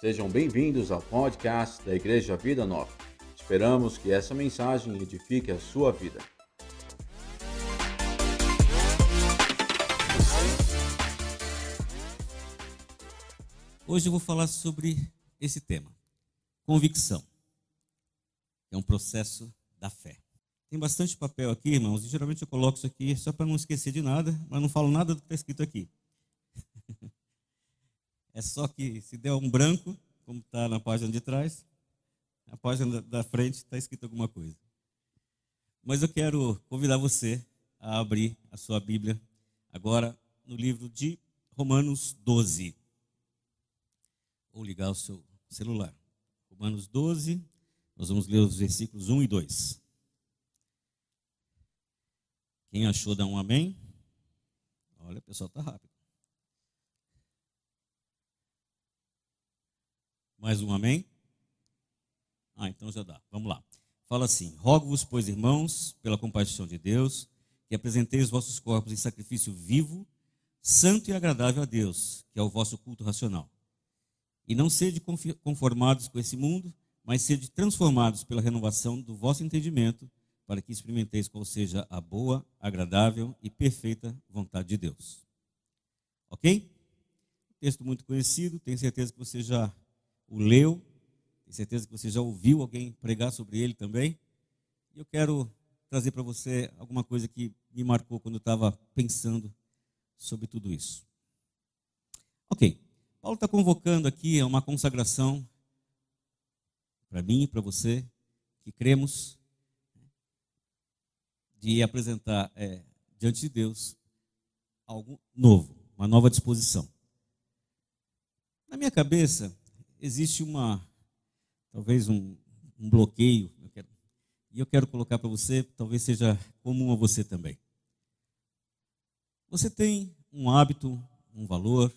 Sejam bem-vindos ao podcast da Igreja Vida Nova. Esperamos que essa mensagem edifique a sua vida. Hoje eu vou falar sobre esse tema, convicção. É um processo da fé. Tem bastante papel aqui, irmãos, e geralmente eu coloco isso aqui só para não esquecer de nada, mas não falo nada do que está escrito aqui. É só que se der um branco, como está na página de trás, na página da frente está escrito alguma coisa. Mas eu quero convidar você a abrir a sua Bíblia agora no livro de Romanos 12. Ou ligar o seu celular. Romanos 12, nós vamos ler os versículos 1 e 2. Quem achou, dá um amém. Olha, o pessoal está rápido. Mais um amém? Ah, então já dá. Vamos lá. Fala assim: Rogo-vos, pois, irmãos, pela compaixão de Deus, que apresenteis os vossos corpos em sacrifício vivo, santo e agradável a Deus, que é o vosso culto racional. E não sede conformados com esse mundo, mas sede transformados pela renovação do vosso entendimento, para que experimenteis qual seja a boa, agradável e perfeita vontade de Deus. Ok? Texto muito conhecido, tenho certeza que você já o leu, tenho certeza que você já ouviu alguém pregar sobre ele também. E eu quero trazer para você alguma coisa que me marcou quando eu estava pensando sobre tudo isso. Ok, Paulo está convocando aqui uma consagração para mim e para você, que cremos, de apresentar é, diante de Deus algo novo, uma nova disposição. Na minha cabeça, existe uma, talvez um, um bloqueio, eu quero, e eu quero colocar para você, talvez seja comum a você também. Você tem um hábito, um valor,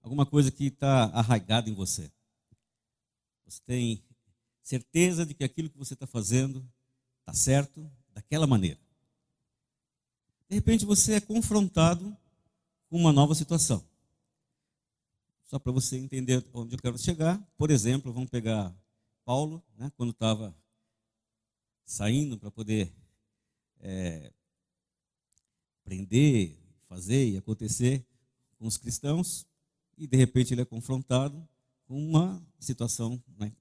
alguma coisa que está arraigada em você. Você tem certeza de que aquilo que você está fazendo está certo daquela maneira. De repente você é confrontado com uma nova situação. Só para você entender onde eu quero chegar. Por exemplo, vamos pegar Paulo, né, quando estava saindo para poder é, aprender, fazer e acontecer com os cristãos, e de repente ele é confrontado com uma situação né,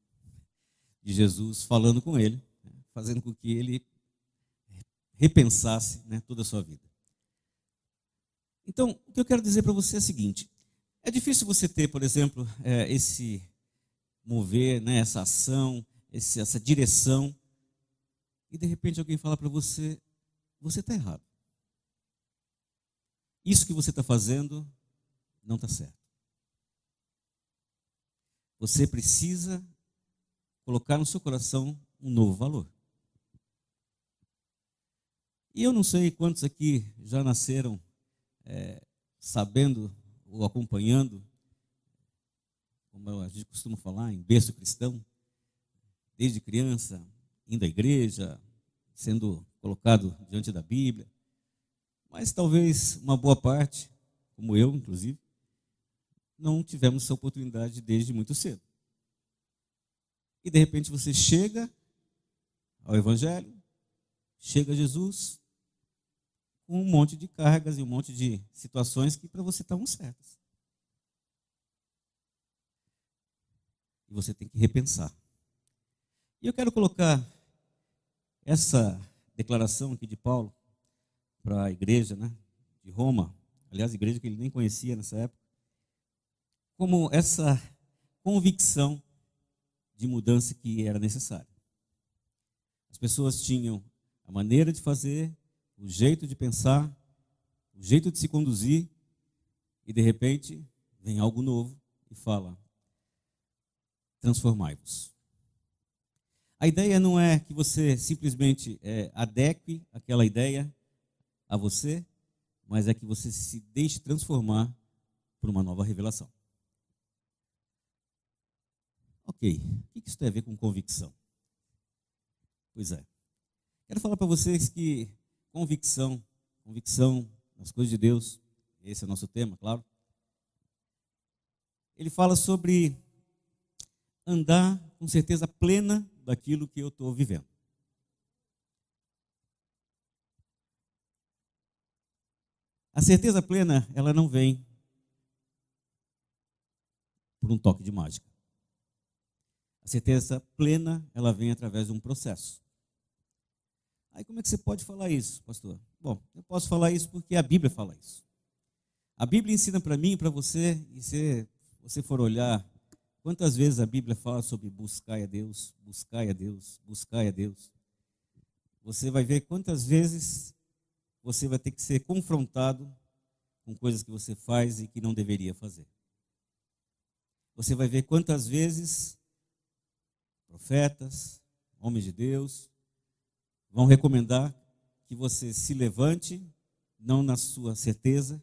de Jesus falando com ele, né, fazendo com que ele repensasse né, toda a sua vida. Então, o que eu quero dizer para você é o seguinte: é difícil você ter, por exemplo, é, esse mover, né, essa ação, esse, essa direção, e de repente alguém fala para você: você está errado. Isso que você está fazendo não está certo. Você precisa colocar no seu coração um novo valor. E eu não sei quantos aqui já nasceram é, sabendo ou acompanhando, como a gente costuma falar, em berço cristão, desde criança, indo à igreja, sendo colocado diante da Bíblia. Mas talvez uma boa parte, como eu, inclusive, não tivemos essa oportunidade desde muito cedo. E de repente você chega ao Evangelho, chega a Jesus, com um monte de cargas e um monte de situações que para você estavam certas. E você tem que repensar. E eu quero colocar essa declaração aqui de Paulo para a igreja né, de Roma, aliás, igreja que ele nem conhecia nessa época, como essa convicção de mudança que era necessária. As pessoas tinham a maneira de fazer, o jeito de pensar, o jeito de se conduzir, e de repente vem algo novo e fala: transformai-vos. A ideia não é que você simplesmente é, adeque aquela ideia a você, mas é que você se deixe transformar por uma nova revelação. Ok, o que isso tem a ver com convicção? Pois é. Quero falar para vocês que convicção, convicção nas coisas de Deus, esse é o nosso tema, claro. Ele fala sobre andar com certeza plena daquilo que eu estou vivendo. A certeza plena, ela não vem por um toque de mágica. A certeza plena, ela vem através de um processo. Aí como é que você pode falar isso, pastor? Bom, eu posso falar isso porque a Bíblia fala isso. A Bíblia ensina para mim e para você, e se você for olhar quantas vezes a Bíblia fala sobre buscar a Deus, buscar a Deus, buscar a Deus, você vai ver quantas vezes você vai ter que ser confrontado com coisas que você faz e que não deveria fazer. Você vai ver quantas vezes profetas, homens de Deus, vão recomendar que você se levante, não na sua certeza,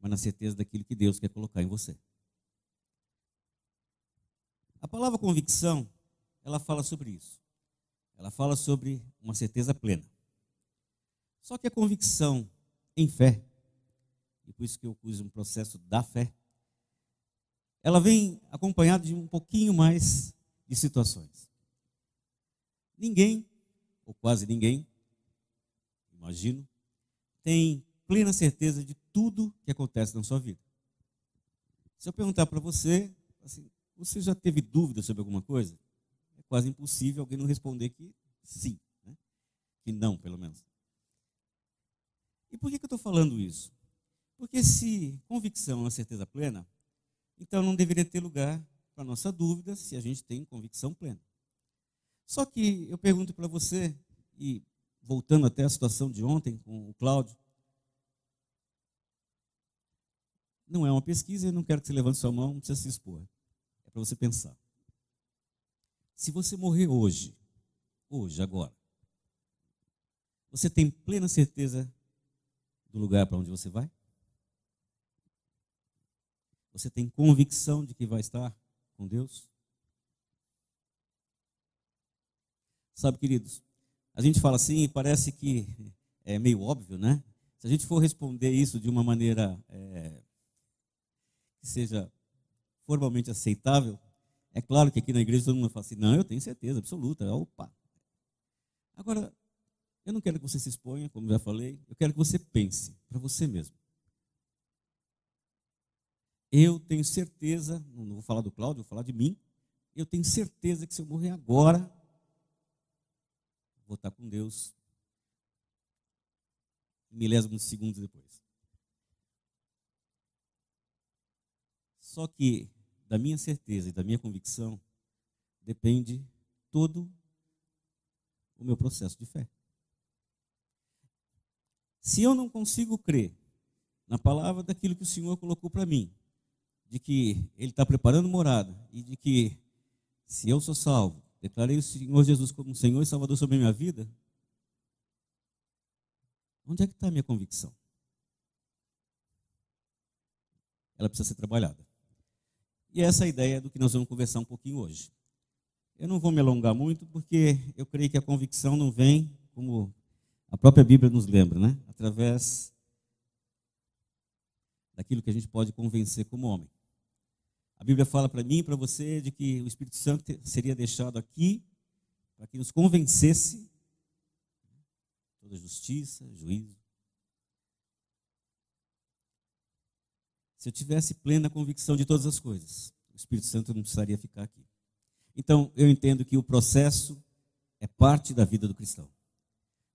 mas na certeza daquilo que Deus quer colocar em você. A palavra convicção, ela fala sobre isso. Ela fala sobre uma certeza plena. Só que a convicção em fé, e por isso que eu uso um processo da fé, ela vem acompanhada de um pouquinho mais de situações. Ninguém, ou quase ninguém, imagino, tem plena certeza de tudo que acontece na sua vida. Se eu perguntar para você, assim, você já teve dúvida sobre alguma coisa? É quase impossível alguém não responder que sim, né? que não, pelo menos. E por que, que eu estou falando isso? Porque se convicção é uma certeza plena, então não deveria ter lugar para nossa dúvida se a gente tem convicção plena. Só que eu pergunto para você, e voltando até a situação de ontem com o Cláudio, não é uma pesquisa, eu não quero que você levante sua mão, não precisa se expor. É para você pensar. Se você morrer hoje, hoje, agora, você tem plena certeza do lugar para onde você vai? Você tem convicção de que vai estar com Deus? Sabe, queridos, a gente fala assim e parece que é meio óbvio, né? Se a gente for responder isso de uma maneira é, que seja formalmente aceitável, é claro que aqui na igreja todo mundo fala assim, não, eu tenho certeza absoluta, opa. Agora, eu não quero que você se exponha, como já falei, eu quero que você pense para você mesmo. Eu tenho certeza, não vou falar do Cláudio, vou falar de mim, eu tenho certeza que se eu morrer agora, vou estar com Deus milésimos de segundos depois. Só que da minha certeza e da minha convicção depende todo o meu processo de fé. Se eu não consigo crer na palavra daquilo que o Senhor colocou para mim, de que Ele está preparando morada e de que se eu sou salvo, declarei o Senhor Jesus como Senhor e Salvador sobre a minha vida, onde é que está a minha convicção? Ela precisa ser trabalhada. E essa é a ideia do que nós vamos conversar um pouquinho hoje. Eu não vou me alongar muito, porque eu creio que a convicção não vem, como a própria Bíblia nos lembra, né? através daquilo que a gente pode convencer como homem. A Bíblia fala para mim e para você de que o Espírito Santo seria deixado aqui para que nos convencesse toda justiça, juízo. Se eu tivesse plena convicção de todas as coisas, o Espírito Santo não precisaria ficar aqui. Então, eu entendo que o processo é parte da vida do cristão.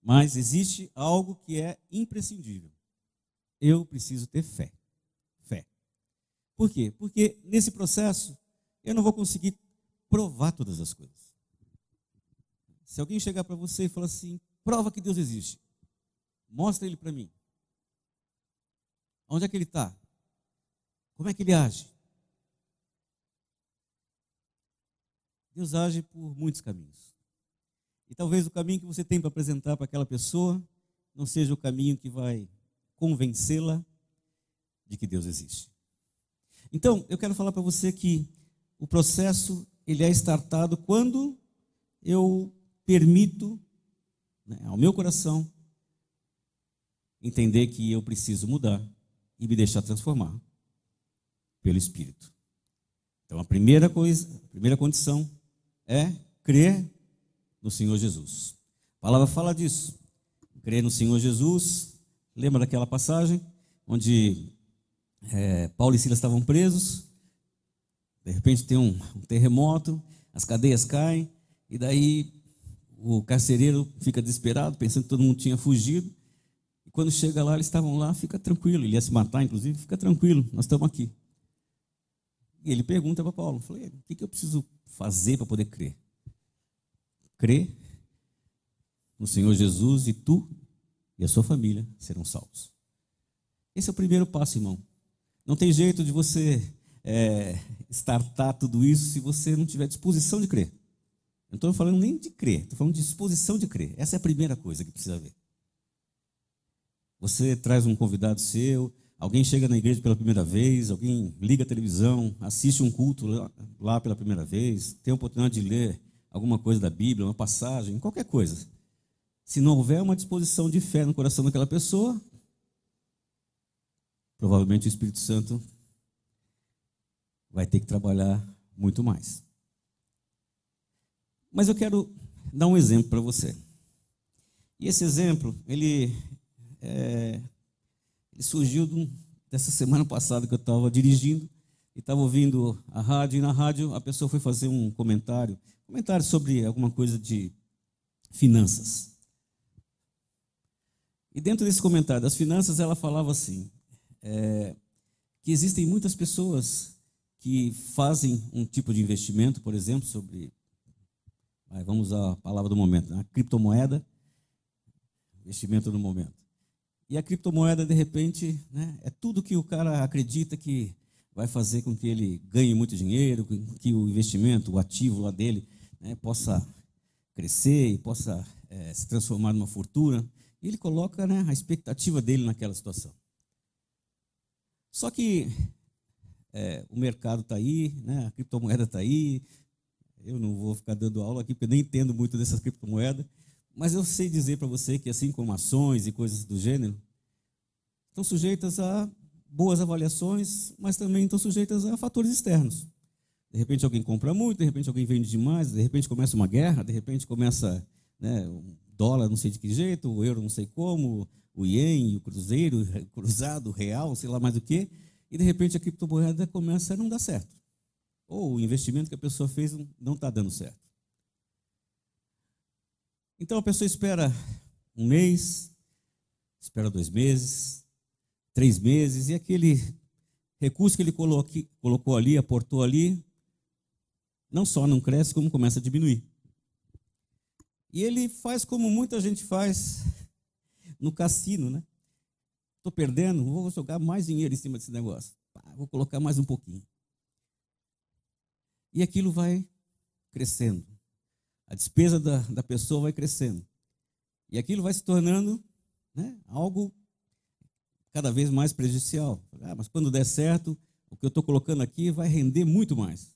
Mas existe algo que é imprescindível. Eu preciso ter fé. Por quê? Porque nesse processo eu não vou conseguir provar todas as coisas. Se alguém chegar para você e falar assim, prova que Deus existe, mostra ele para mim. Onde é que ele está? Como é que ele age? Deus age por muitos caminhos. E talvez o caminho que você tem para apresentar para aquela pessoa não seja o caminho que vai convencê-la de que Deus existe. Então, eu quero falar para você que o processo ele é startado quando eu permito né, ao meu coração entender que eu preciso mudar e me deixar transformar pelo Espírito. Então a primeira coisa, a primeira condição é crer no Senhor Jesus. A palavra fala disso. Crer no Senhor Jesus. Lembra daquela passagem onde é, Paulo e Silas estavam presos? De repente tem um, um terremoto, as cadeias caem, e daí o carcereiro fica desesperado, pensando que todo mundo tinha fugido. E quando chega lá, eles estavam lá, fica tranquilo. Ele ia se matar, inclusive, fica tranquilo, nós estamos aqui. E ele pergunta para Paulo: falei, o que, que eu preciso fazer para poder crer? Crer no Senhor Jesus e tu e a sua família serão salvos. Esse é o primeiro passo, irmão. Não tem jeito de você é, startar tudo isso se você não tiver disposição de crer. Não estou falando nem de crer, estou falando de disposição de crer. Essa é a primeira coisa que precisa ver. Você traz um convidado seu, alguém chega na igreja pela primeira vez, alguém liga a televisão, assiste um culto lá, lá pela primeira vez, tem a oportunidade de ler alguma coisa da Bíblia, uma passagem, qualquer coisa. Se não houver uma disposição de fé no coração daquela pessoa, provavelmente o Espírito Santo vai ter que trabalhar muito mais. Mas eu quero dar um exemplo para você. E esse exemplo, ele, é, ele surgiu dessa semana passada que eu estava dirigindo e estava ouvindo a rádio, e na rádio a pessoa foi fazer um comentário, comentário sobre alguma coisa de finanças. E dentro desse comentário das finanças, ela falava assim, é, que existem muitas pessoas que fazem um tipo de investimento, por exemplo, sobre vamos a palavra do momento, né? a criptomoeda, investimento do momento. E a criptomoeda, de repente, né, é tudo que o cara acredita que vai fazer com que ele ganhe muito dinheiro, que o investimento, o ativo lá dele, né, possa crescer e possa é, se transformar numa fortuna. E ele coloca né, a expectativa dele naquela situação. Só que é, o mercado está aí, né, a criptomoeda está aí, eu não vou ficar dando aula aqui, porque nem entendo muito dessas criptomoedas, mas eu sei dizer para você que, assim como ações e coisas do gênero, estão sujeitas a boas avaliações, mas também estão sujeitas a fatores externos. De repente alguém compra muito, de repente alguém vende demais, de repente começa uma guerra, de repente começa né, o dólar não sei de que jeito, o euro não sei como, o ien, o cruzeiro, o cruzado, o real, sei lá mais o que, e de repente a criptomoeda começa a não dar certo ou o investimento que a pessoa fez não está dando certo. Então a pessoa espera um mês, espera dois meses, três meses, e aquele recurso que ele colocou ali, aportou ali, não só não cresce, como começa a diminuir. E ele faz como muita gente faz no cassino, né? Estou perdendo, vou jogar mais dinheiro em cima desse negócio. Vou colocar mais um pouquinho. E aquilo vai crescendo. A despesa da, da pessoa vai crescendo. E aquilo vai se tornando né, algo cada vez mais prejudicial. Ah, mas quando der certo, o que eu estou colocando aqui vai render muito mais.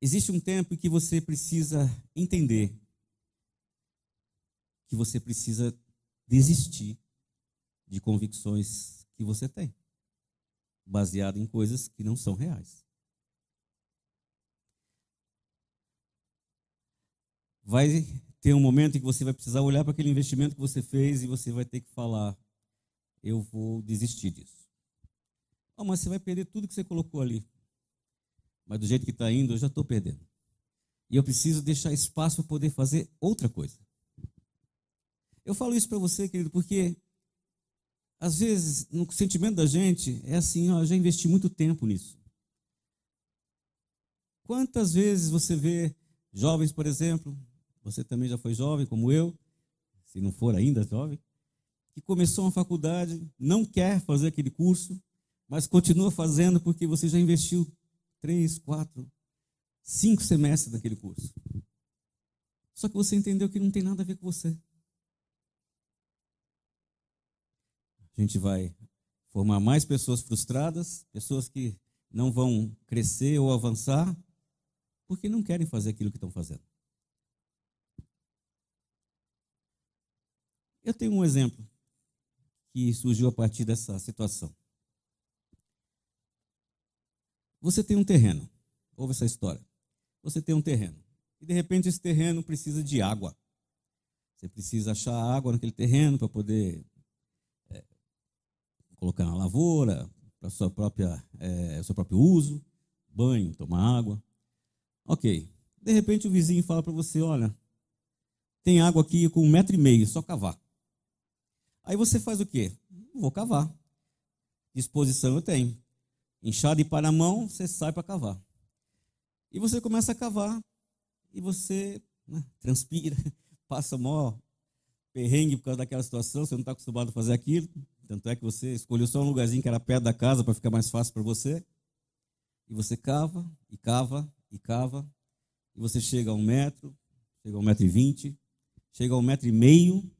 Existe um tempo em que você precisa entender que você precisa desistir de convicções que você tem, baseado em coisas que não são reais. vai ter um momento em que você vai precisar olhar para aquele investimento que você fez e você vai ter que falar: eu vou desistir disso. Oh, mas você vai perder tudo que você colocou ali. Mas do jeito que está indo, eu já estou perdendo. E eu preciso deixar espaço para poder fazer outra coisa. Eu falo isso para você, querido, porque às vezes no sentimento da gente é assim: ó, já investi muito tempo nisso. Quantas vezes você vê jovens, por exemplo, você também já foi jovem, como eu, se não for ainda jovem, que começou uma faculdade, não quer fazer aquele curso, mas continua fazendo porque você já investiu três, quatro, cinco semestres naquele curso. Só que você entendeu que não tem nada a ver com você. A gente vai formar mais pessoas frustradas, pessoas que não vão crescer ou avançar, porque não querem fazer aquilo que estão fazendo. Eu tenho um exemplo que surgiu a partir dessa situação. Você tem um terreno. Ouve essa história. Você tem um terreno. E de repente esse terreno precisa de água. Você precisa achar água naquele terreno para poder colocar na lavoura, para sua própria, é, seu próprio uso, banho, tomar água. Ok. De repente o vizinho fala para você, olha, tem água aqui com um metro e meio, só cavar. Aí você faz o quê? Vou cavar. Disposição eu tenho. Enxada e para a mão, você sai para cavar. E você começa a cavar e você né, transpira, passa mó perrengue por causa daquela situação, você não está acostumado a fazer aquilo. Tanto é que você escolheu só um lugarzinho que era perto da casa para ficar mais fácil para você. E você cava, e cava, e cava. E você chega a um metro, chega a um metro e vinte, chega a um metro e meio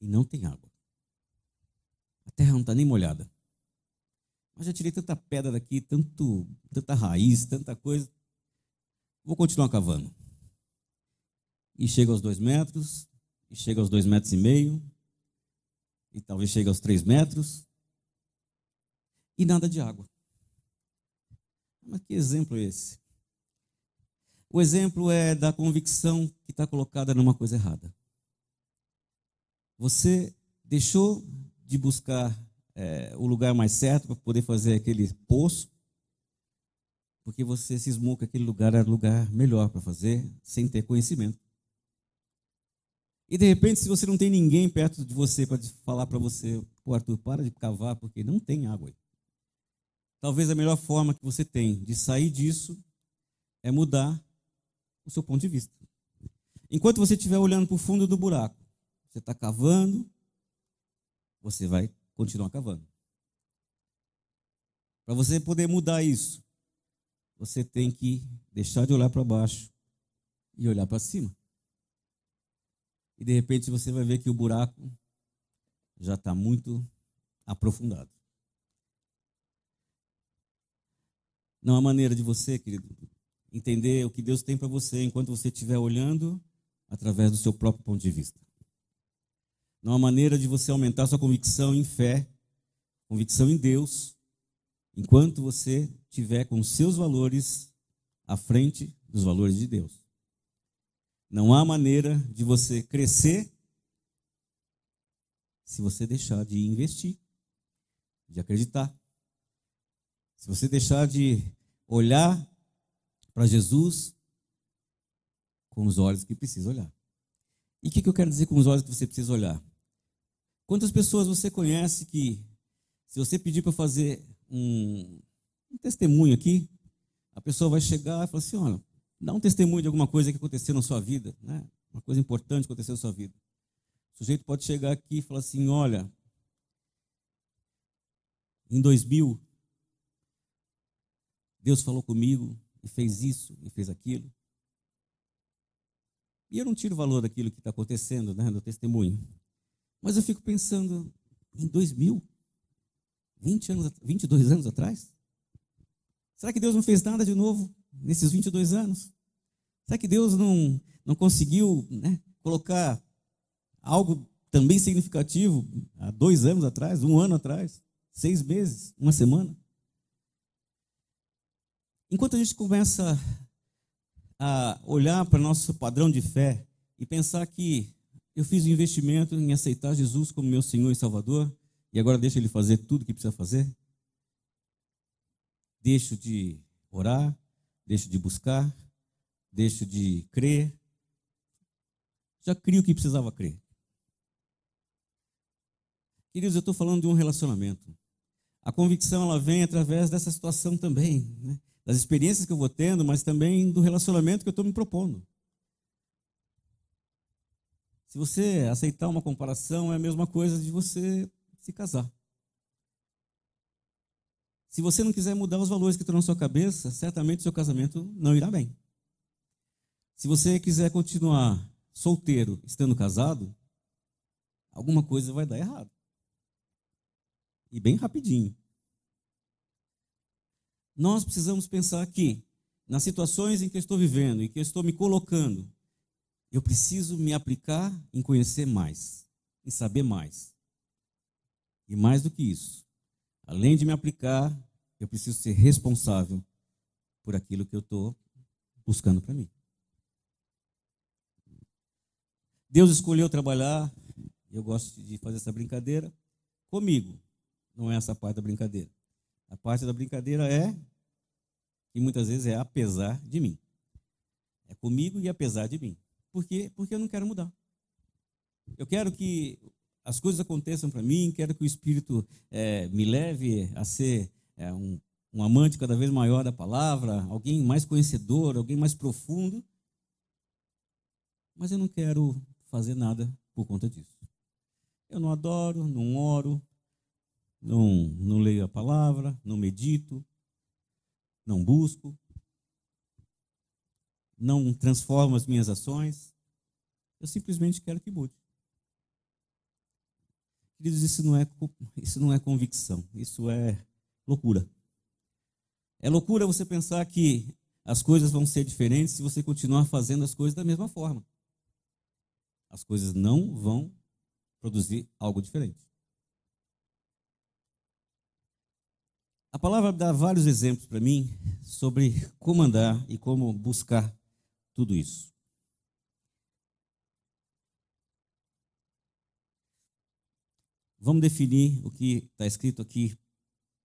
e não tem água. A terra não está nem molhada. Mas já tirei tanta pedra daqui, tanto, tanta raiz, tanta coisa. Vou continuar cavando. E chega aos dois metros, e chega aos dois metros e meio, e talvez chegue aos três metros, e nada de água. Mas que exemplo é esse? O exemplo é da convicção que está colocada numa coisa errada. Você deixou de buscar é, o lugar mais certo para poder fazer aquele poço, porque você cismou que aquele lugar era o lugar melhor para fazer, sem ter conhecimento. E de repente, se você não tem ninguém perto de você para falar para você, Arthur, para de cavar, porque não tem água aí. Talvez a melhor forma que você tem de sair disso é mudar o seu ponto de vista. Enquanto você estiver olhando para o fundo do buraco, você está cavando, você vai continuar cavando. Para você poder mudar isso, você tem que deixar de olhar para baixo e olhar para cima. E de repente você vai ver que o buraco já está muito aprofundado. Não há maneira de você, querido, entender o que Deus tem para você enquanto você estiver olhando através do seu próprio ponto de vista. Não há maneira de você aumentar sua convicção em fé, convicção em Deus, enquanto você tiver com seus valores à frente dos valores de Deus. Não há maneira de você crescer se você deixar de investir, de acreditar. Se você deixar de olhar para Jesus com os olhos que precisa olhar. E o que, que eu quero dizer com os olhos que você precisa olhar? Quantas pessoas você conhece que, se você pedir para fazer um, um, testemunho aqui, a pessoa vai chegar e falar assim: olha, dá um testemunho de alguma coisa que aconteceu na sua vida, né? uma coisa importante que aconteceu na sua vida. O sujeito pode chegar aqui e falar assim: olha, em 2000, Deus falou comigo e fez isso e fez aquilo. E eu não tiro valor daquilo que está acontecendo, né, do testemunho. Mas eu fico pensando, em 2000, 20 anos, 22 anos atrás? Será que Deus não fez nada de novo nesses 22 anos? Será que Deus não, não conseguiu né, colocar algo também significativo há dois anos atrás, um ano atrás, seis meses, uma semana? Enquanto a gente começa a olhar para nosso padrão de fé e pensar que eu fiz o um investimento em aceitar Jesus como meu Senhor e Salvador e agora deixo Ele fazer tudo o que precisa fazer? Deixo de orar, deixo de buscar, deixo de crer. Já crio o que precisava crer. Queridos, eu estou falando de um relacionamento. A convicção ela vem através dessa situação também, né? das experiências que eu vou tendo, mas também do relacionamento que eu estou me propondo. Se você aceitar uma comparação, é a mesma coisa de você se casar. Se você não quiser mudar os valores que estão na sua cabeça, certamente o seu casamento não irá bem. Se você quiser continuar solteiro, estando casado, alguma coisa vai dar errado. E bem rapidinho. Nós precisamos pensar que, nas situações em que eu estou vivendo, em que eu estou me colocando, eu preciso me aplicar em conhecer mais, em saber mais. E mais do que isso, além de me aplicar, eu preciso ser responsável por aquilo que eu estou buscando para mim. Deus escolheu trabalhar, eu gosto de fazer essa brincadeira, comigo. Não é essa parte da brincadeira. A parte da brincadeira é, e muitas vezes é apesar de mim. É comigo e apesar de mim. Por quê? Porque eu não quero mudar. Eu quero que as coisas aconteçam para mim, quero que o Espírito é, me leve a ser é, um, um amante cada vez maior da palavra, alguém mais conhecedor, alguém mais profundo. Mas eu não quero fazer nada por conta disso. Eu não adoro, não oro, não, não leio a palavra, não medito, não busco, não transformo as minhas ações. Eu simplesmente quero que mude. Queridos, isso não é, isso não é convicção, isso é loucura. É loucura você pensar que as coisas vão ser diferentes se você continuar fazendo as coisas da mesma forma. As coisas não vão produzir algo diferente. A palavra dá vários exemplos para mim sobre como andar e como buscar tudo isso. Vamos definir o que está escrito aqui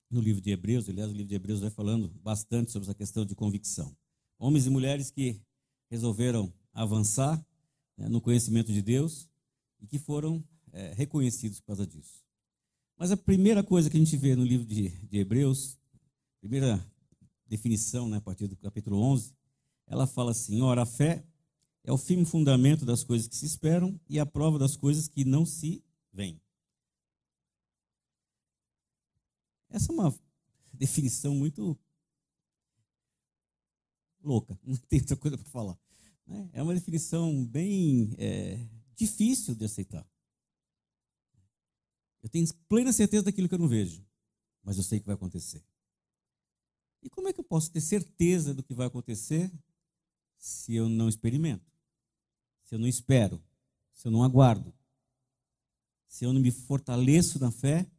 no livro de Hebreus, aliás, o livro de Hebreus vai falando bastante sobre essa questão de convicção. Homens e mulheres que resolveram avançar né, no conhecimento de Deus e que foram é, reconhecidos por causa disso. Mas a primeira coisa que a gente vê no livro de, de Hebreus, primeira definição, né, a partir do capítulo 11, ela fala assim: ora, a fé é o firme fundamento das coisas que se esperam e a prova das coisas que não se veem. Essa é uma definição muito louca, não tem outra coisa para falar. Né? É uma definição bem é, difícil de aceitar. Eu tenho plena certeza daquilo que eu não vejo, mas eu sei que vai acontecer. E como é que eu posso ter certeza do que vai acontecer se eu não experimento? Se eu não espero? Se eu não aguardo? Se eu não me fortaleço na fé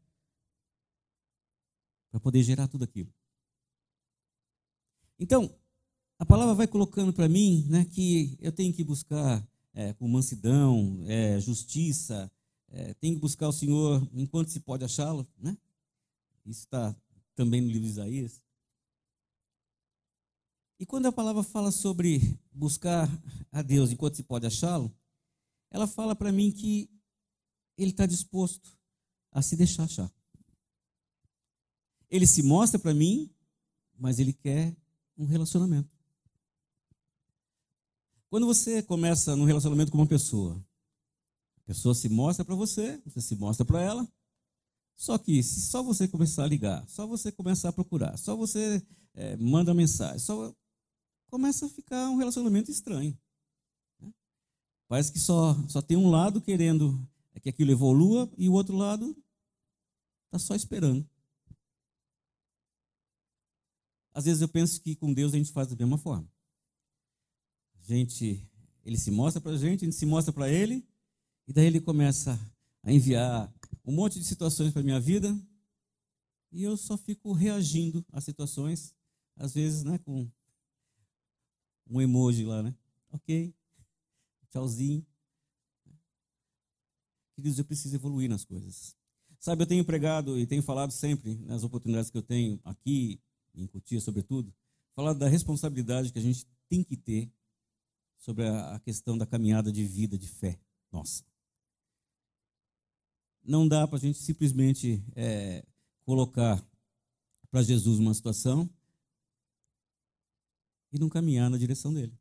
para poder gerar tudo aquilo. Então, a palavra vai colocando para mim né, que eu tenho que buscar é, com mansidão, é, justiça, é, tenho que buscar o Senhor enquanto se pode achá-lo. Né? Isso está também no livro de Isaías. E quando a palavra fala sobre buscar a Deus enquanto se pode achá-lo, ela fala para mim que ele está disposto a se deixar achar. Ele se mostra para mim, mas ele quer um relacionamento. Quando você começa num relacionamento com uma pessoa, a pessoa se mostra para você, você se mostra para ela. Só que se só você começar a ligar, só você começar a procurar, só você é, manda mensagem, só começa a ficar um relacionamento estranho. Né? Parece que só, só tem um lado querendo que aquilo evolua e o outro lado está só esperando. Às vezes eu penso que com Deus a gente faz da mesma forma. Gente, ele se mostra para a gente, a gente se mostra para ele, e daí ele começa a enviar um monte de situações para minha vida, e eu só fico reagindo às situações, às vezes, né, com um emoji lá, né? Ok, tchauzinho. Queridos, eu preciso evoluir nas coisas. Sabe, eu tenho pregado e tenho falado sempre nas oportunidades que eu tenho aqui em Cotia, sobretudo, falar da responsabilidade que a gente tem que ter sobre a questão da caminhada de vida, de fé nossa. Não dá para a gente simplesmente é, colocar para Jesus uma situação e não caminhar na direção dele.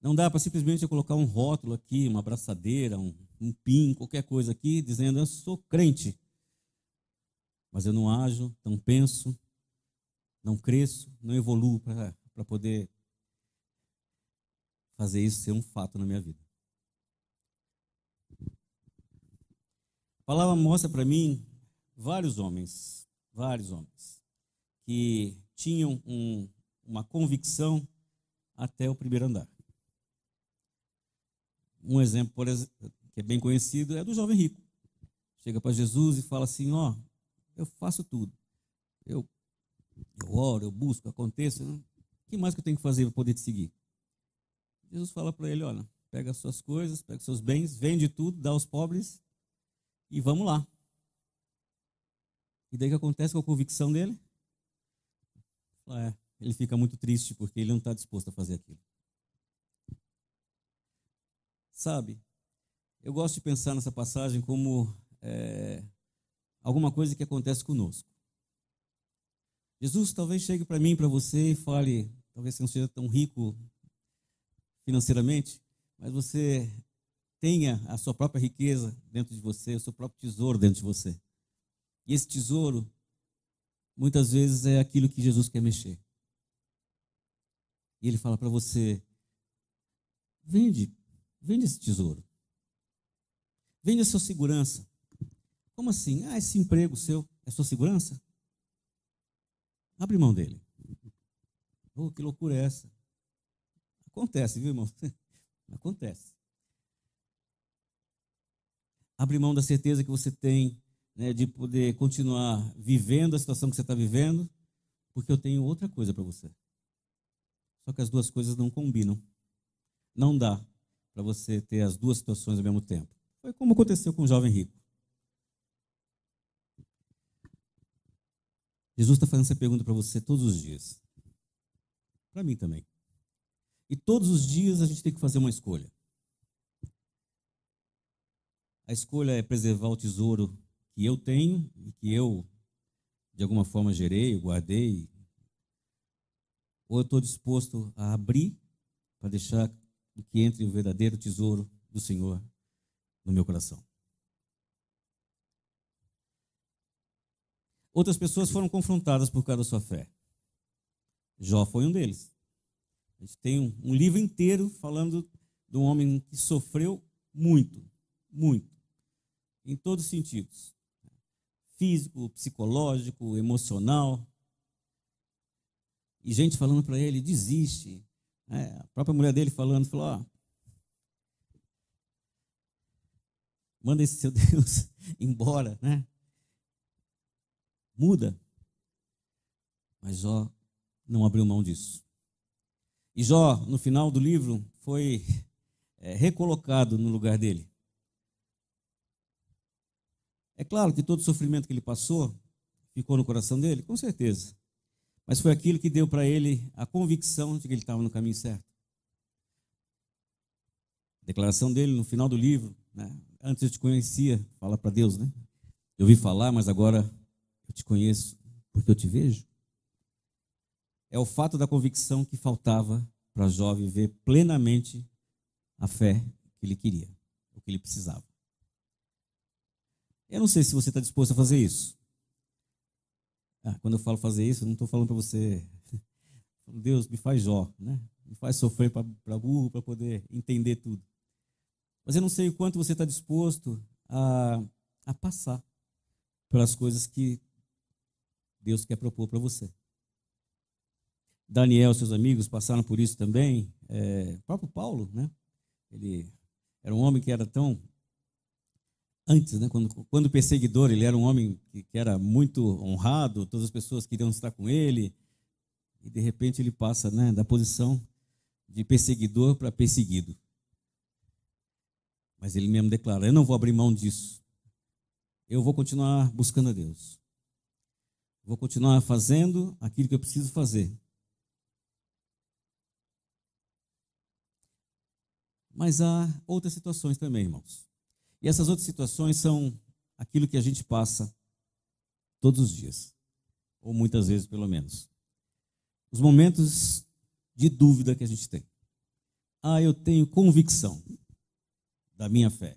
Não dá para simplesmente colocar um rótulo aqui, uma abraçadeira, um, um pin, qualquer coisa aqui, dizendo eu sou crente mas eu não ajo, não penso, não cresço, não evoluo para poder fazer isso ser um fato na minha vida. A palavra mostra para mim vários homens, vários homens, que tinham um, uma convicção até o primeiro andar. Um exemplo, exemplo, que é bem conhecido, é do jovem rico. Chega para Jesus e fala assim: Ó, eu faço tudo. eu, eu oro, eu busco, aconteça. Né? O que mais que eu tenho que fazer para poder te seguir? Jesus fala para ele: olha, pega as suas coisas, pega os seus bens, vende tudo, dá aos pobres e vamos lá. E daí o que acontece com a convicção dele? É, ele fica muito triste porque ele não está disposto a fazer aquilo. Sabe, eu gosto de pensar nessa passagem como é, alguma coisa que acontece conosco. Jesus talvez chegue para mim, para você e fale, talvez você não seja tão rico financeiramente, mas você tenha a sua própria riqueza dentro de você, o seu próprio tesouro dentro de você. E esse tesouro, muitas vezes, é aquilo que Jesus quer mexer. E ele fala para você: vende, vende esse tesouro. Vende a sua segurança. Como assim? Ah, esse emprego seu é sua segurança? Abre mão dele. Oh, que loucura é essa? Acontece, viu, irmão? Acontece. Abre mão da certeza que você tem né, de poder continuar vivendo a situação que você está vivendo, porque eu tenho outra coisa para você. Só que as duas coisas não combinam. Não dá para você ter as duas situações ao mesmo tempo. Foi como aconteceu com o jovem rico. Jesus está fazendo essa pergunta para você todos os dias. Para mim também. E todos os dias a gente tem que fazer uma escolha. A escolha é preservar o tesouro que eu tenho e que eu, de alguma forma, gerei, guardei. Ou eu estou disposto a abrir para deixar que entre o verdadeiro tesouro do Senhor no meu coração. Outras pessoas foram confrontadas por causa da sua fé. Jó foi um deles. Gente tem um, um livro inteiro falando de um homem que sofreu muito, muito, em todos os sentidos: físico, psicológico, emocional. E gente falando para ele: desiste. É, a própria mulher dele falando: falou, ó, manda esse seu Deus embora, né? Muda. Mas Jó não abriu mão disso. E Jó, no final do livro, foi é, recolocado no lugar dele. É claro que todo o sofrimento que ele passou ficou no coração dele, com certeza. Mas foi aquilo que deu para ele a convicção de que ele estava no caminho certo. A declaração dele no final do livro, né? antes eu te conhecia, fala para Deus, né? Eu ouvi falar, mas agora eu te conheço porque eu te vejo é o fato da convicção que faltava para Jó viver plenamente a fé que ele queria, o que ele precisava. Eu não sei se você está disposto a fazer isso. Ah, quando eu falo fazer isso, eu não estou falando para você, Deus, me faz Jó, né? me faz sofrer para burro, para poder entender tudo. Mas eu não sei o quanto você está disposto a, a passar pelas coisas que Deus quer propor para você. Daniel e seus amigos passaram por isso também. É, o próprio Paulo, né? Ele era um homem que era tão antes, né? Quando, quando perseguidor, ele era um homem que, que era muito honrado, todas as pessoas queriam estar com ele, e de repente ele passa, né, da posição de perseguidor para perseguido. Mas ele mesmo declara: Eu não vou abrir mão disso. Eu vou continuar buscando a Deus. Vou continuar fazendo aquilo que eu preciso fazer. Mas há outras situações também, irmãos. E essas outras situações são aquilo que a gente passa todos os dias, ou muitas vezes pelo menos. Os momentos de dúvida que a gente tem. Ah, eu tenho convicção da minha fé.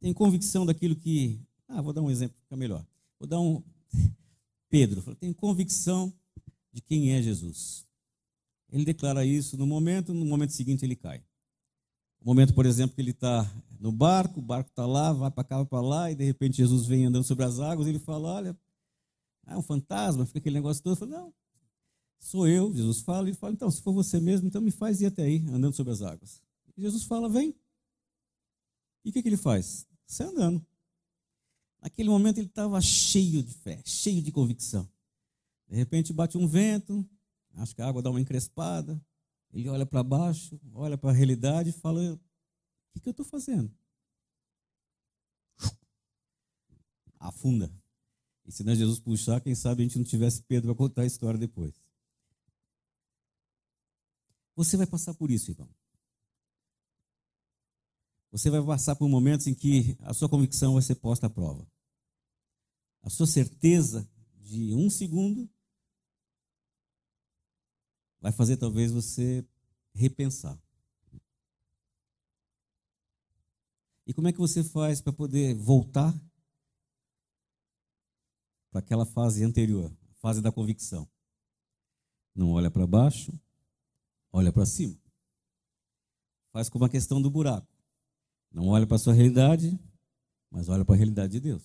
Tenho convicção daquilo que. Ah, vou dar um exemplo, fica melhor. Vou dar um. Pedro, tenho convicção de quem é Jesus. Ele declara isso no momento, no momento seguinte ele cai. O momento, por exemplo, que ele está no barco, o barco está lá, vai para cá, vai para lá, e de repente Jesus vem andando sobre as águas, e ele fala: Olha, é um fantasma, fica aquele negócio todo. Eu falo, Não, sou eu. Jesus fala, ele fala: Então, se for você mesmo, então me faz ir até aí, andando sobre as águas. E Jesus fala: Vem. E o que, que ele faz? Sai andando. Naquele momento ele estava cheio de fé, cheio de convicção. De repente bate um vento, acho que a água dá uma encrespada, ele olha para baixo, olha para a realidade e fala: O que, que eu estou fazendo? Afunda. E se não Jesus puxar, quem sabe a gente não tivesse Pedro para contar a história depois. Você vai passar por isso, irmão. Você vai passar por momentos em que a sua convicção vai ser posta à prova. A sua certeza de um segundo vai fazer talvez você repensar. E como é que você faz para poder voltar para aquela fase anterior, a fase da convicção? Não olha para baixo, olha para cima. Faz como a questão do buraco. Não olha para a sua realidade, mas olha para a realidade de Deus.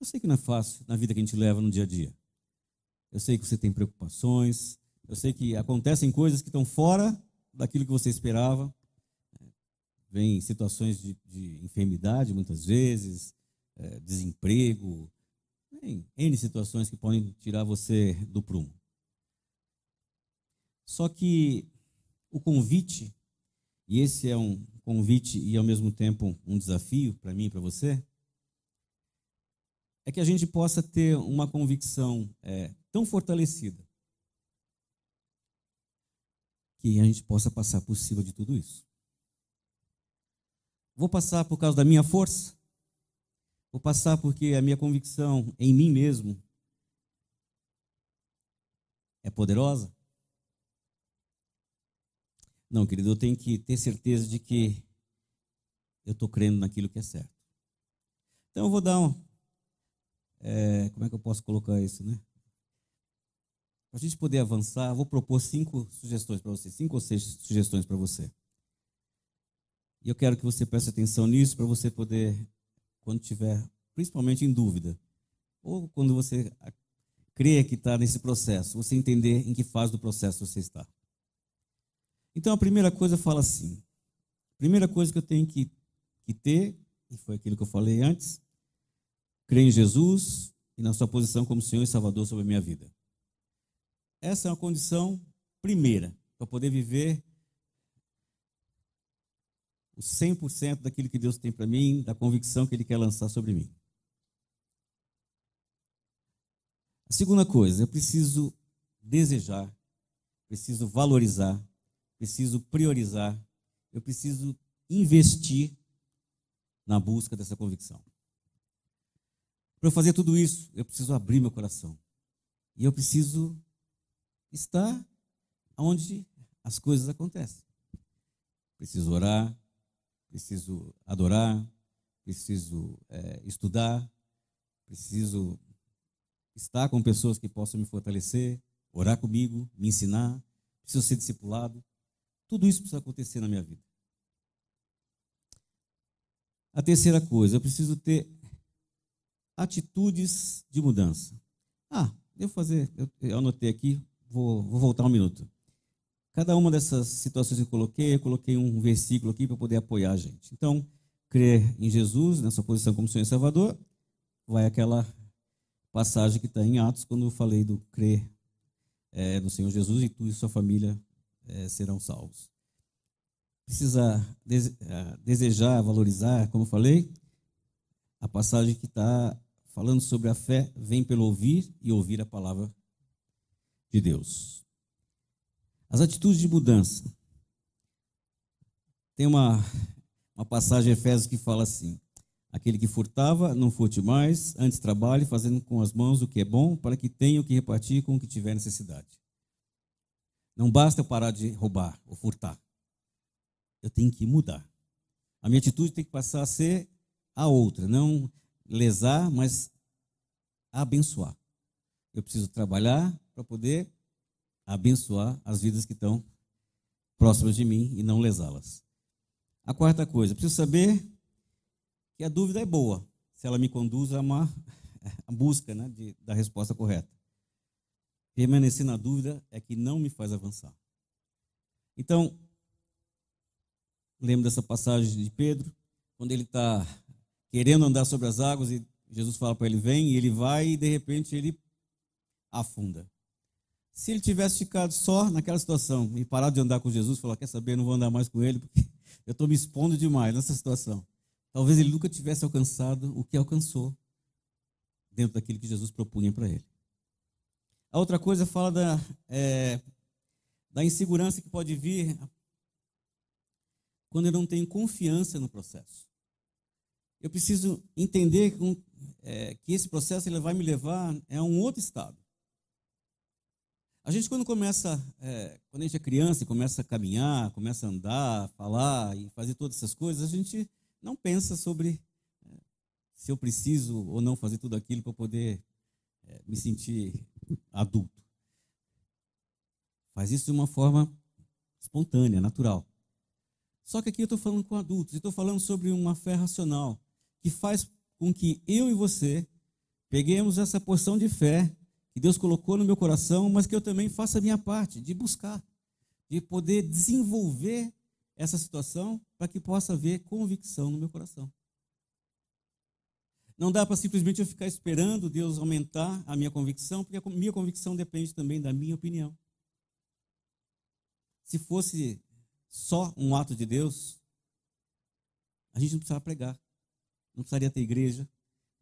Eu sei que não é fácil na vida que a gente leva no dia a dia. Eu sei que você tem preocupações, eu sei que acontecem coisas que estão fora daquilo que você esperava. Vem situações de, de enfermidade, muitas vezes, é, desemprego, vem N situações que podem tirar você do prumo. Só que o convite e esse é um convite e ao mesmo tempo um desafio para mim e para você, é que a gente possa ter uma convicção é, tão fortalecida que a gente possa passar por cima de tudo isso. Vou passar por causa da minha força? Vou passar porque a minha convicção em mim mesmo é poderosa? Não, querido, eu tenho que ter certeza de que eu estou crendo naquilo que é certo. Então eu vou dar um. É, como é que eu posso colocar isso, né? Para a gente poder avançar, vou propor cinco sugestões para você, cinco ou seis sugestões para você. E eu quero que você preste atenção nisso para você poder, quando tiver, principalmente em dúvida, ou quando você crê que está nesse processo, você entender em que fase do processo você está. Então a primeira coisa fala assim: primeira coisa que eu tenho que, que ter, e foi aquilo que eu falei antes, crer em Jesus e na sua posição como Senhor e Salvador sobre a minha vida. Essa é uma condição primeira para poder viver o 100% daquilo que Deus tem para mim, da convicção que Ele quer lançar sobre mim. A segunda coisa, eu preciso desejar, preciso valorizar preciso priorizar, eu preciso investir na busca dessa convicção. Para eu fazer tudo isso, eu preciso abrir meu coração. E eu preciso estar onde as coisas acontecem. Preciso orar, preciso adorar, preciso é, estudar, preciso estar com pessoas que possam me fortalecer, orar comigo, me ensinar, preciso ser discipulado. Tudo isso precisa acontecer na minha vida. A terceira coisa, eu preciso ter atitudes de mudança. Ah, devo fazer, eu, eu anotei aqui, vou, vou voltar um minuto. Cada uma dessas situações que eu coloquei, eu coloquei um versículo aqui para poder apoiar a gente. Então, crer em Jesus, nessa posição como Senhor e Salvador, vai aquela passagem que está em Atos, quando eu falei do crer é, no Senhor Jesus e tu e sua família é, serão salvos. Precisa é, desejar, valorizar, como eu falei, a passagem que está falando sobre a fé vem pelo ouvir e ouvir a palavra de Deus. As atitudes de mudança. Tem uma, uma passagem em Efésios que fala assim: Aquele que furtava, não furte mais, antes trabalhe, fazendo com as mãos o que é bom, para que tenha o que repartir com o que tiver necessidade. Não basta eu parar de roubar ou furtar. Eu tenho que mudar. A minha atitude tem que passar a ser a outra, não lesar, mas abençoar. Eu preciso trabalhar para poder abençoar as vidas que estão próximas de mim e não lesá-las. A quarta coisa, preciso saber que a dúvida é boa, se ela me conduz a uma a busca né, de, da resposta correta. Permanecer na dúvida é que não me faz avançar. Então, lembro dessa passagem de Pedro, quando ele está querendo andar sobre as águas e Jesus fala para ele: vem, e ele vai, e de repente ele afunda. Se ele tivesse ficado só naquela situação e parado de andar com Jesus, falar: quer saber, não vou andar mais com ele, porque eu estou me expondo demais nessa situação. Talvez ele nunca tivesse alcançado o que alcançou dentro daquilo que Jesus propunha para ele. A outra coisa fala da, é, da insegurança que pode vir quando eu não tenho confiança no processo. Eu preciso entender que, é, que esse processo ele vai me levar a um outro estado. A gente quando começa, é, quando a gente é criança e começa a caminhar, começa a andar, falar e fazer todas essas coisas, a gente não pensa sobre é, se eu preciso ou não fazer tudo aquilo para poder é, me sentir adulto. Faz isso de uma forma espontânea, natural. Só que aqui eu estou falando com adultos, estou falando sobre uma fé racional que faz com que eu e você peguemos essa porção de fé que Deus colocou no meu coração, mas que eu também faça a minha parte de buscar, de poder desenvolver essa situação para que possa haver convicção no meu coração. Não dá para simplesmente eu ficar esperando Deus aumentar a minha convicção, porque a minha convicção depende também da minha opinião. Se fosse só um ato de Deus, a gente não precisava pregar, não precisaria ter igreja.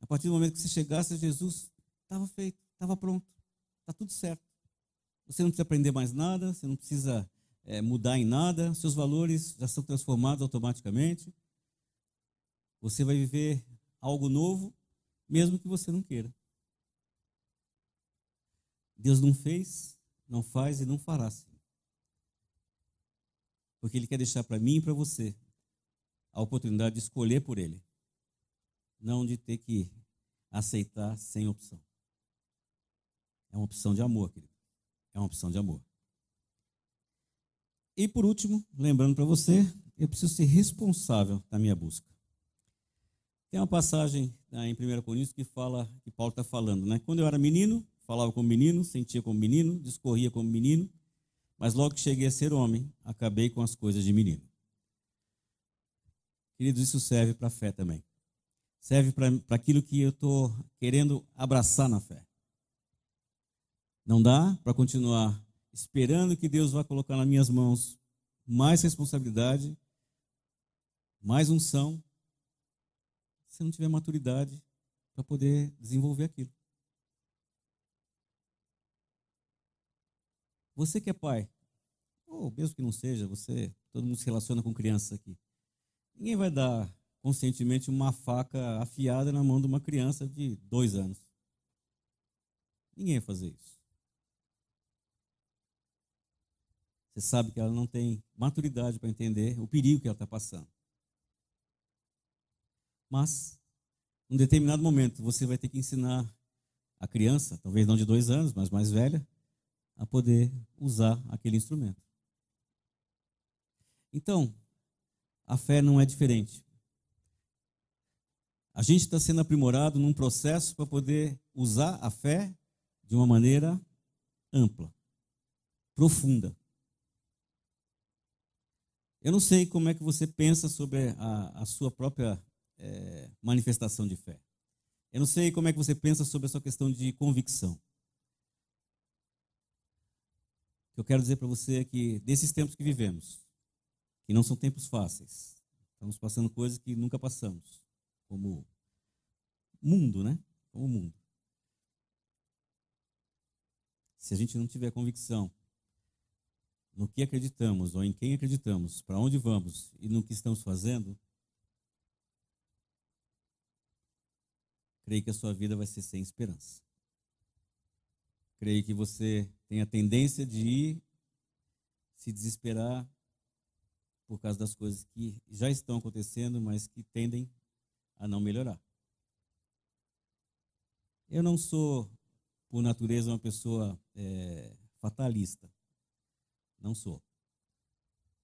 A partir do momento que você chegasse a Jesus, estava feito. Estava pronto. Está tudo certo. Você não precisa aprender mais nada, você não precisa é, mudar em nada, seus valores já são transformados automaticamente. Você vai viver algo novo, mesmo que você não queira. Deus não fez, não faz e não fará assim. Porque Ele quer deixar para mim e para você a oportunidade de escolher por Ele, não de ter que aceitar sem opção. É uma opção de amor, querido. É uma opção de amor. E por último, lembrando para você, eu preciso ser responsável da minha busca. Tem uma passagem né, em 1 Coríntios que fala, que Paulo está falando, né? Quando eu era menino, falava como menino, sentia como menino, discorria como menino, mas logo que cheguei a ser homem, acabei com as coisas de menino. Queridos, isso serve para a fé também. Serve para aquilo que eu estou querendo abraçar na fé. Não dá para continuar esperando que Deus vá colocar nas minhas mãos mais responsabilidade, mais unção, se não tiver maturidade para poder desenvolver aquilo. Você que é pai, ou mesmo que não seja, você, todo mundo se relaciona com crianças aqui. Ninguém vai dar conscientemente uma faca afiada na mão de uma criança de dois anos. Ninguém vai fazer isso. Você sabe que ela não tem maturidade para entender o perigo que ela está passando. Mas, em um determinado momento, você vai ter que ensinar a criança, talvez não de dois anos, mas mais velha, a poder usar aquele instrumento. Então, a fé não é diferente. A gente está sendo aprimorado num processo para poder usar a fé de uma maneira ampla, profunda. Eu não sei como é que você pensa sobre a, a sua própria é, manifestação de fé. Eu não sei como é que você pensa sobre a sua questão de convicção. O que eu quero dizer para você é que, desses tempos que vivemos, que não são tempos fáceis, estamos passando coisas que nunca passamos, como mundo, né? Como mundo. Se a gente não tiver convicção no que acreditamos ou em quem acreditamos, para onde vamos e no que estamos fazendo, creio que a sua vida vai ser sem esperança. Creio que você tem a tendência de ir se desesperar por causa das coisas que já estão acontecendo, mas que tendem a não melhorar. Eu não sou, por natureza, uma pessoa é, fatalista. Não sou.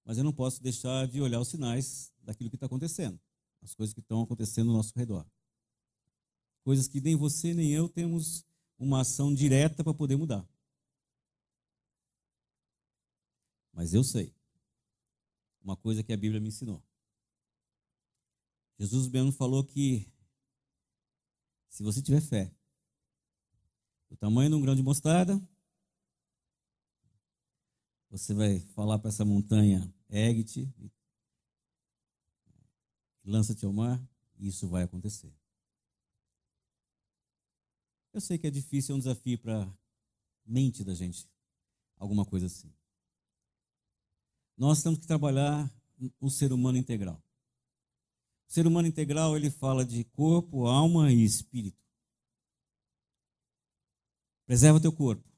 Mas eu não posso deixar de olhar os sinais daquilo que está acontecendo, as coisas que estão acontecendo ao nosso redor. Coisas que nem você nem eu temos uma ação direta para poder mudar. Mas eu sei uma coisa que a Bíblia me ensinou. Jesus mesmo falou que Se você tiver fé, o tamanho de um grão de mostarda, você vai falar para essa montanha, ergue-te, lança-te ao mar, e isso vai acontecer. Eu sei que é difícil, é um desafio para a mente da gente, alguma coisa assim. Nós temos que trabalhar o ser humano integral. O ser humano integral, ele fala de corpo, alma e espírito. Preserva teu corpo.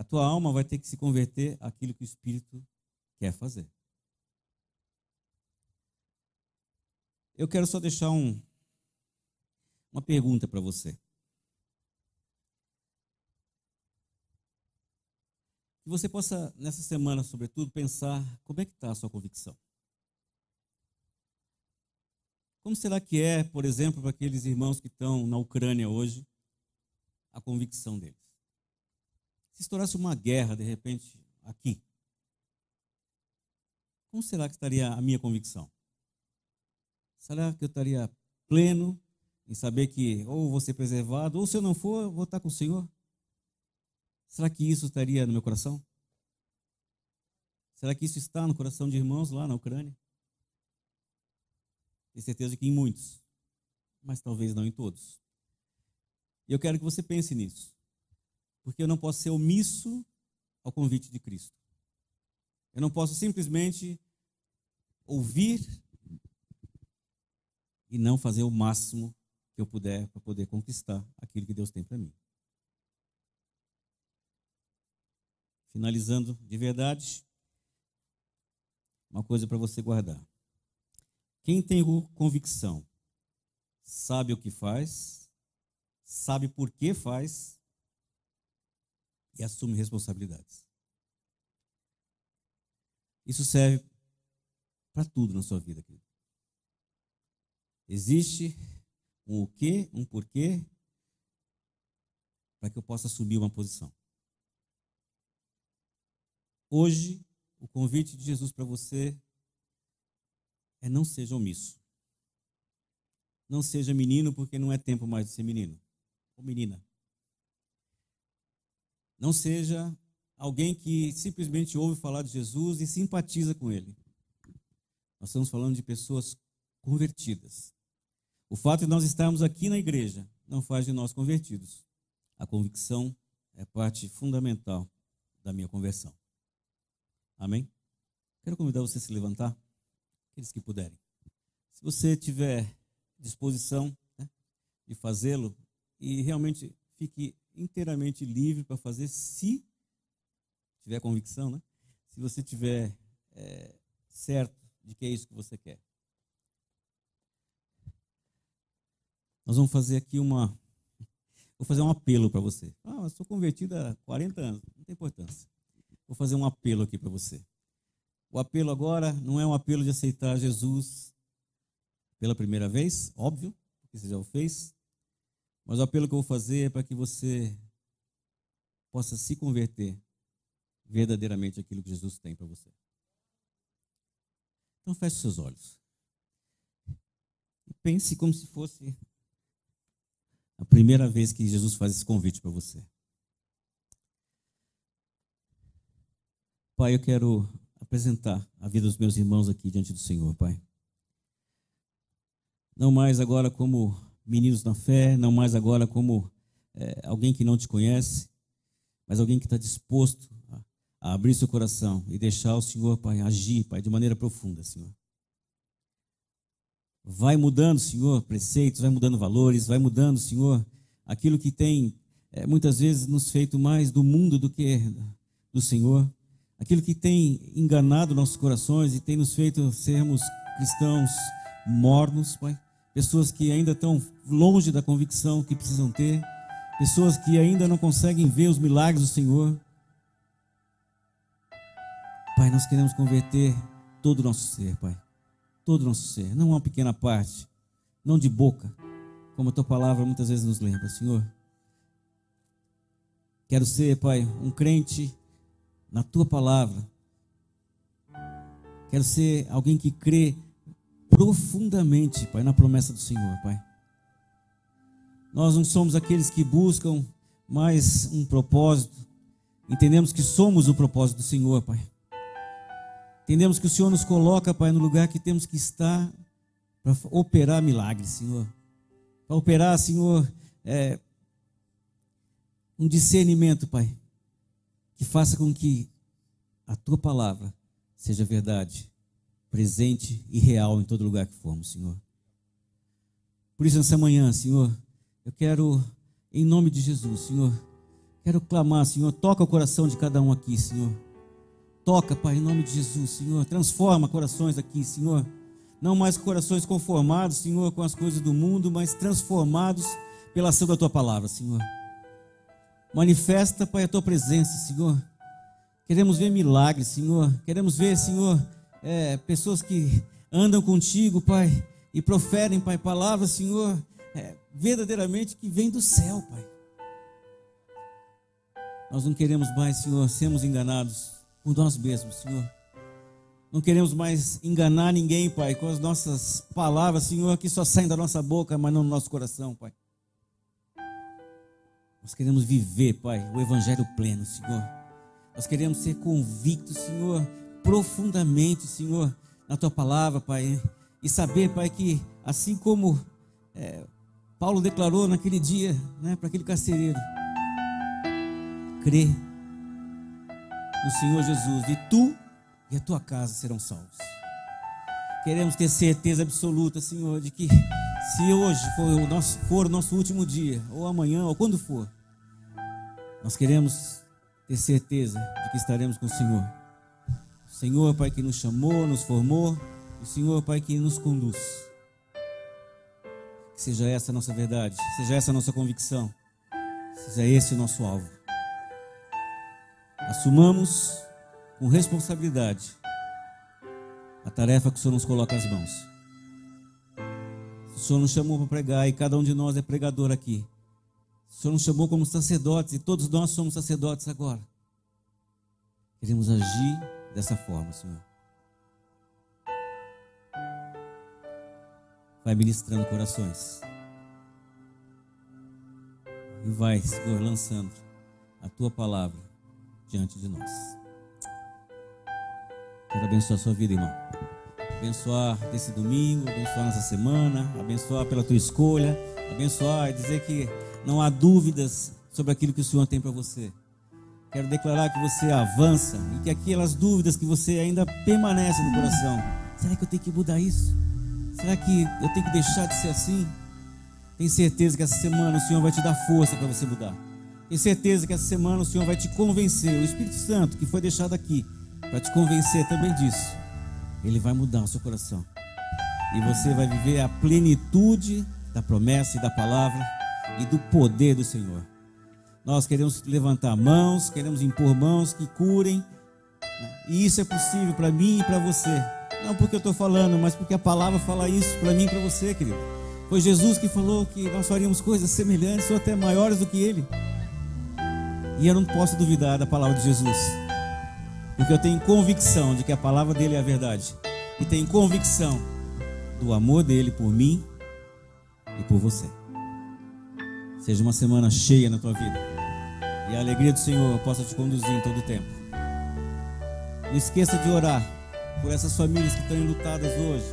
A tua alma vai ter que se converter àquilo que o espírito quer fazer. Eu quero só deixar um, uma pergunta para você. Que você possa, nessa semana, sobretudo, pensar como é que está a sua convicção. Como será que é, por exemplo, para aqueles irmãos que estão na Ucrânia hoje, a convicção deles? Se estourasse uma guerra, de repente, aqui, como será que estaria a minha convicção? Será que eu estaria pleno em saber que ou vou ser preservado, ou se eu não for, vou estar com o Senhor? Será que isso estaria no meu coração? Será que isso está no coração de irmãos lá na Ucrânia? Tenho certeza que em muitos, mas talvez não em todos. E eu quero que você pense nisso, porque eu não posso ser omisso ao convite de Cristo. Eu não posso simplesmente ouvir e não fazer o máximo que eu puder para poder conquistar aquilo que Deus tem para mim. Finalizando de verdade, uma coisa para você guardar. Quem tem convicção sabe o que faz, sabe por que faz e assume responsabilidades. Isso serve para tudo na sua vida, querido. Existe um o quê, um porquê, para que eu possa assumir uma posição. Hoje, o convite de Jesus para você é não seja omisso. Não seja menino, porque não é tempo mais de ser menino ou menina. Não seja alguém que simplesmente ouve falar de Jesus e simpatiza com ele. Nós estamos falando de pessoas convertidas, o fato de nós estarmos aqui na igreja não faz de nós convertidos. A convicção é parte fundamental da minha conversão. Amém? Quero convidar você a se levantar, aqueles que puderem. Se você tiver disposição né, de fazê-lo, e realmente fique inteiramente livre para fazer, se tiver convicção, né? se você tiver é, certo de que é isso que você quer. Nós vamos fazer aqui uma. Vou fazer um apelo para você. Ah, eu sou convertido há 40 anos, não tem importância. Vou fazer um apelo aqui para você. O apelo agora não é um apelo de aceitar Jesus pela primeira vez, óbvio, porque você já o fez. Mas o apelo que eu vou fazer é para que você possa se converter verdadeiramente aquilo que Jesus tem para você. Então feche seus olhos. E pense como se fosse a primeira vez que Jesus faz esse convite para você. Pai, eu quero apresentar a vida dos meus irmãos aqui diante do Senhor, Pai. Não mais agora como meninos na fé, não mais agora como é, alguém que não te conhece, mas alguém que está disposto a, a abrir seu coração e deixar o Senhor, Pai, agir, Pai, de maneira profunda, Senhor. Vai mudando, Senhor, preceitos, vai mudando valores, vai mudando, Senhor, aquilo que tem é, muitas vezes nos feito mais do mundo do que do Senhor, aquilo que tem enganado nossos corações e tem nos feito sermos cristãos mornos, Pai. Pessoas que ainda estão longe da convicção que precisam ter, pessoas que ainda não conseguem ver os milagres do Senhor. Pai, nós queremos converter todo o nosso ser, Pai todo o nosso ser, não uma pequena parte, não de boca, como a tua palavra muitas vezes nos lembra, Senhor. Quero ser, Pai, um crente na tua palavra. Quero ser alguém que crê profundamente, Pai, na promessa do Senhor, Pai. Nós não somos aqueles que buscam mais um propósito. Entendemos que somos o propósito do Senhor, Pai. Entendemos que o Senhor nos coloca, Pai, no lugar que temos que estar para operar milagres, Senhor. Para operar, Senhor, é, um discernimento, Pai, que faça com que a tua palavra seja verdade, presente e real em todo lugar que formos, Senhor. Por isso, nessa manhã, Senhor, eu quero, em nome de Jesus, Senhor, quero clamar, Senhor, toca o coração de cada um aqui, Senhor. Toca, Pai, em nome de Jesus, Senhor. Transforma corações aqui, Senhor. Não mais corações conformados, Senhor, com as coisas do mundo, mas transformados pela ação da tua palavra, Senhor. Manifesta, Pai, a tua presença, Senhor. Queremos ver milagres, Senhor. Queremos ver, Senhor, é, pessoas que andam contigo, Pai, e proferem, Pai, palavras, Senhor, é, verdadeiramente que vêm do céu, Pai. Nós não queremos mais, Senhor, sermos enganados por nós mesmos, Senhor. Não queremos mais enganar ninguém, Pai, com as nossas palavras, Senhor, que só saem da nossa boca, mas não do nosso coração, Pai. Nós queremos viver, Pai, o Evangelho pleno, Senhor. Nós queremos ser convictos, Senhor, profundamente, Senhor, na Tua palavra, Pai. E saber, Pai, que assim como é, Paulo declarou naquele dia, né, para aquele carcereiro, crê no Senhor Jesus e tu e a tua casa serão salvos. Queremos ter certeza absoluta, Senhor, de que se hoje for o nosso, for o nosso último dia, ou amanhã, ou quando for, nós queremos ter certeza de que estaremos com o Senhor. Senhor, Pai, que nos chamou, nos formou, o Senhor, Pai, que nos conduz. Que seja essa a nossa verdade, seja essa a nossa convicção, seja esse o nosso alvo. Assumamos com responsabilidade a tarefa que o Senhor nos coloca às mãos. O Senhor nos chamou para pregar e cada um de nós é pregador aqui. O Senhor nos chamou como sacerdotes e todos nós somos sacerdotes agora. Queremos agir dessa forma, Senhor. Vai ministrando corações. E vai, Senhor, lançando a tua palavra diante de nós. Quero abençoar a sua vida, irmão abençoar desse domingo, abençoar nessa semana, abençoar pela tua escolha, abençoar e dizer que não há dúvidas sobre aquilo que o Senhor tem para você. Quero declarar que você avança e que aquelas dúvidas que você ainda permanecem no coração. Será que eu tenho que mudar isso? Será que eu tenho que deixar de ser assim? Tenho certeza que essa semana o Senhor vai te dar força para você mudar. Tenho certeza que essa semana o Senhor vai te convencer, o Espírito Santo que foi deixado aqui, para te convencer também disso ele vai mudar o seu coração. E você vai viver a plenitude da promessa e da palavra e do poder do Senhor. Nós queremos levantar mãos, queremos impor mãos que curem. E isso é possível para mim e para você. Não porque eu estou falando, mas porque a palavra fala isso para mim e para você, querido. Foi Jesus que falou que nós faríamos coisas semelhantes ou até maiores do que Ele. E eu não posso duvidar da palavra de Jesus. Porque eu tenho convicção de que a palavra dele é a verdade. E tenho convicção do amor dele por mim e por você. Seja uma semana cheia na tua vida. E a alegria do Senhor possa te conduzir em todo o tempo. Não esqueça de orar por essas famílias que estão enlutadas hoje.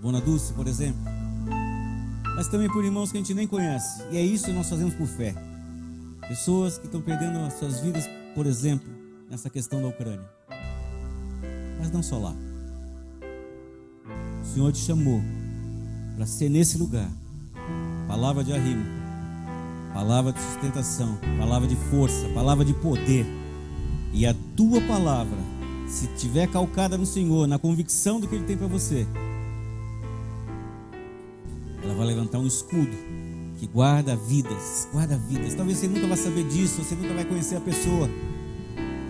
Bona Dulce, por exemplo. Mas também por irmãos que a gente nem conhece. E é isso que nós fazemos por fé. Pessoas que estão perdendo as suas vidas, por exemplo, nessa questão da Ucrânia. Mas não só lá. O Senhor te chamou para ser nesse lugar. Palavra de arrimo, palavra de sustentação, palavra de força, palavra de poder. E a tua palavra, se tiver calcada no Senhor, na convicção do que Ele tem para você, ela vai levantar um escudo que guarda vidas, guarda vidas. Talvez você nunca vai saber disso, você nunca vai conhecer a pessoa,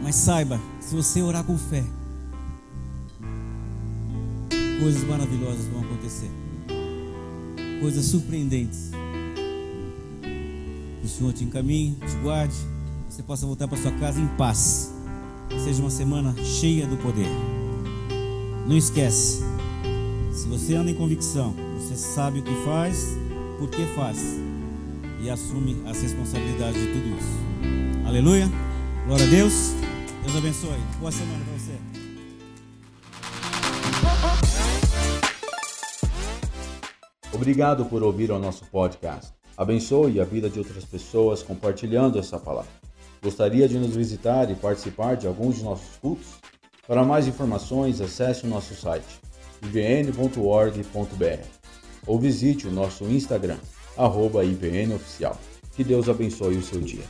mas saiba, se você orar com fé, coisas maravilhosas vão acontecer. Coisas surpreendentes. Que o Senhor te encaminhe, te guarde, você possa voltar para sua casa em paz. Seja uma semana cheia do poder. Não esquece, se você anda em convicção, você sabe o que faz por que faz e assume as responsabilidades de tudo isso. Aleluia. Glória a Deus. Deus abençoe. Boa semana para você. Obrigado por ouvir o nosso podcast. Abençoe a vida de outras pessoas compartilhando essa palavra. Gostaria de nos visitar e participar de alguns de nossos cultos? Para mais informações, acesse o nosso site ivn.org.br ou visite o nosso Instagram, arroba IVNOficial. Que Deus abençoe o seu dia.